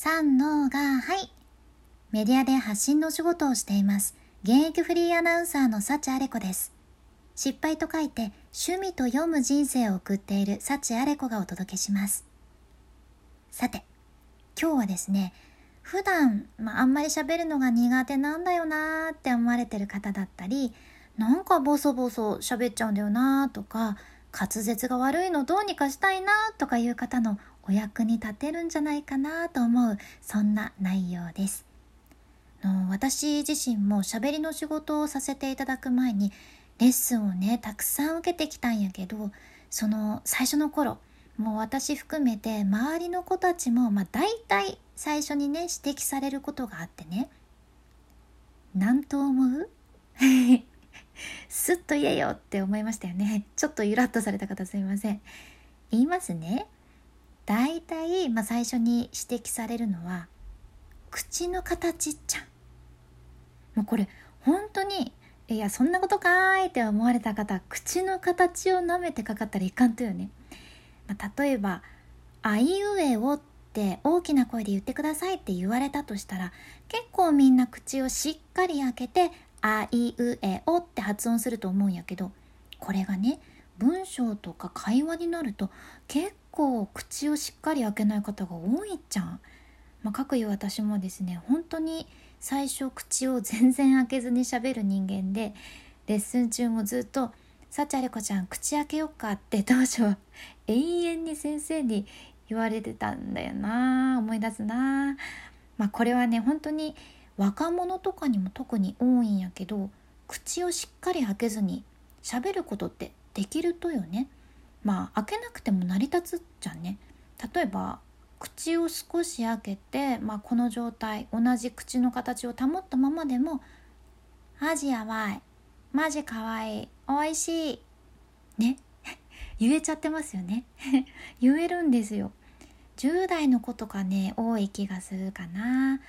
三のがはい。メディアで発信の仕事をしています。現役フリーアナウンサーの幸あれ子です。失敗と書いて趣味と読む人生を送っている幸あれ子がお届けします。さて今日はですね普段、まあ、あんまり喋るのが苦手なんだよなーって思われてる方だったりなんかボソボソ喋っちゃうんだよなーとか滑舌が悪いのどうにかしたいなとかいう方のお役に立てるんじゃないかなと思うそんな内容です。の私自身も喋りの仕事をさせていただく前にレッスンをねたくさん受けてきたんやけどその最初の頃もう私含めて周りの子たちもまあ大体最初にね指摘されることがあってね何と思う？すっと言えよって思いましたよね。ちょっとゆらっとされた方すいません。言いますね。大体、まあ、最初に指摘されるのは口の形じゃん。もうこれ本当にいやそんなことかーいって思われた方口の形を舐めてかかったらいかんとよね、まあ、例えば「あいうえお」って大きな声で言ってくださいって言われたとしたら結構みんな口をしっかり開けて「あいうえお」っ発音すると思うんやけどこれがね文章とか会話になると結構口をしっかり開けない方が多いじゃん。まあ、かくいう私もですね本当に最初口を全然開けずに喋る人間でレッスン中もずっと「さちあれこちゃん口開けよっか」って当初は永遠に先生に言われてたんだよな思い出すなまあこれはね本当に若者とかにも特に多いんやけど口をしっかり開けずに喋ることってできるとよね。まあ開けなくても成り立つじゃんね。例えば口を少し開けて、まあ、この状態同じ口の形を保ったままでも「マジやばい」「マジかわいい」「おいしい」ね。言えちゃってますよね。言えるんですよ。10代の子とかね多い気がするかな。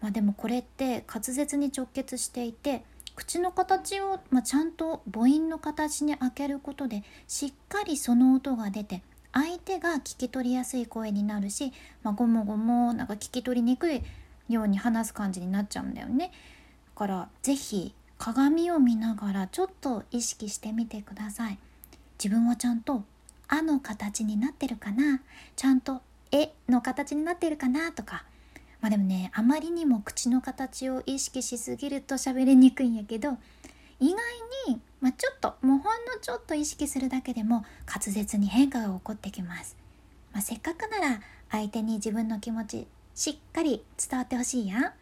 まあでもこれって滑舌に直結していて口の形を、まあ、ちゃんと母音の形に開けることでしっかりその音が出て相手が聞き取りやすい声になるし、まあ、ごもごもなんか聞き取りにくいように話す感じになっちゃうんだよね。だから是非鏡を見ながらちょっと意識してみてください。自分はちゃんと「あ」の形になってるかな？ちゃんと「え」の形になってるかな？とかまあでもねあまりにも口の形を意識しすぎると喋りにくいんやけど意外に、まあ、ちょっともうほんのちょっと意識するだけでも滑舌に変化が起こってきます、まあ、せっかくなら相手に自分の気持ちしっかり伝わってほしいやん。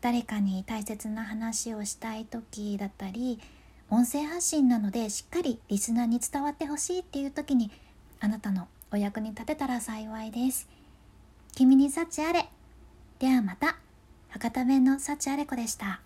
誰かに大切な話をしたい時だったり音声発信なのでしっかりリスナーに伝わってほしいっていう時にあなたのお役に立てたら幸いです。君に幸あれ。ではまた。博多弁の幸あれ子でした。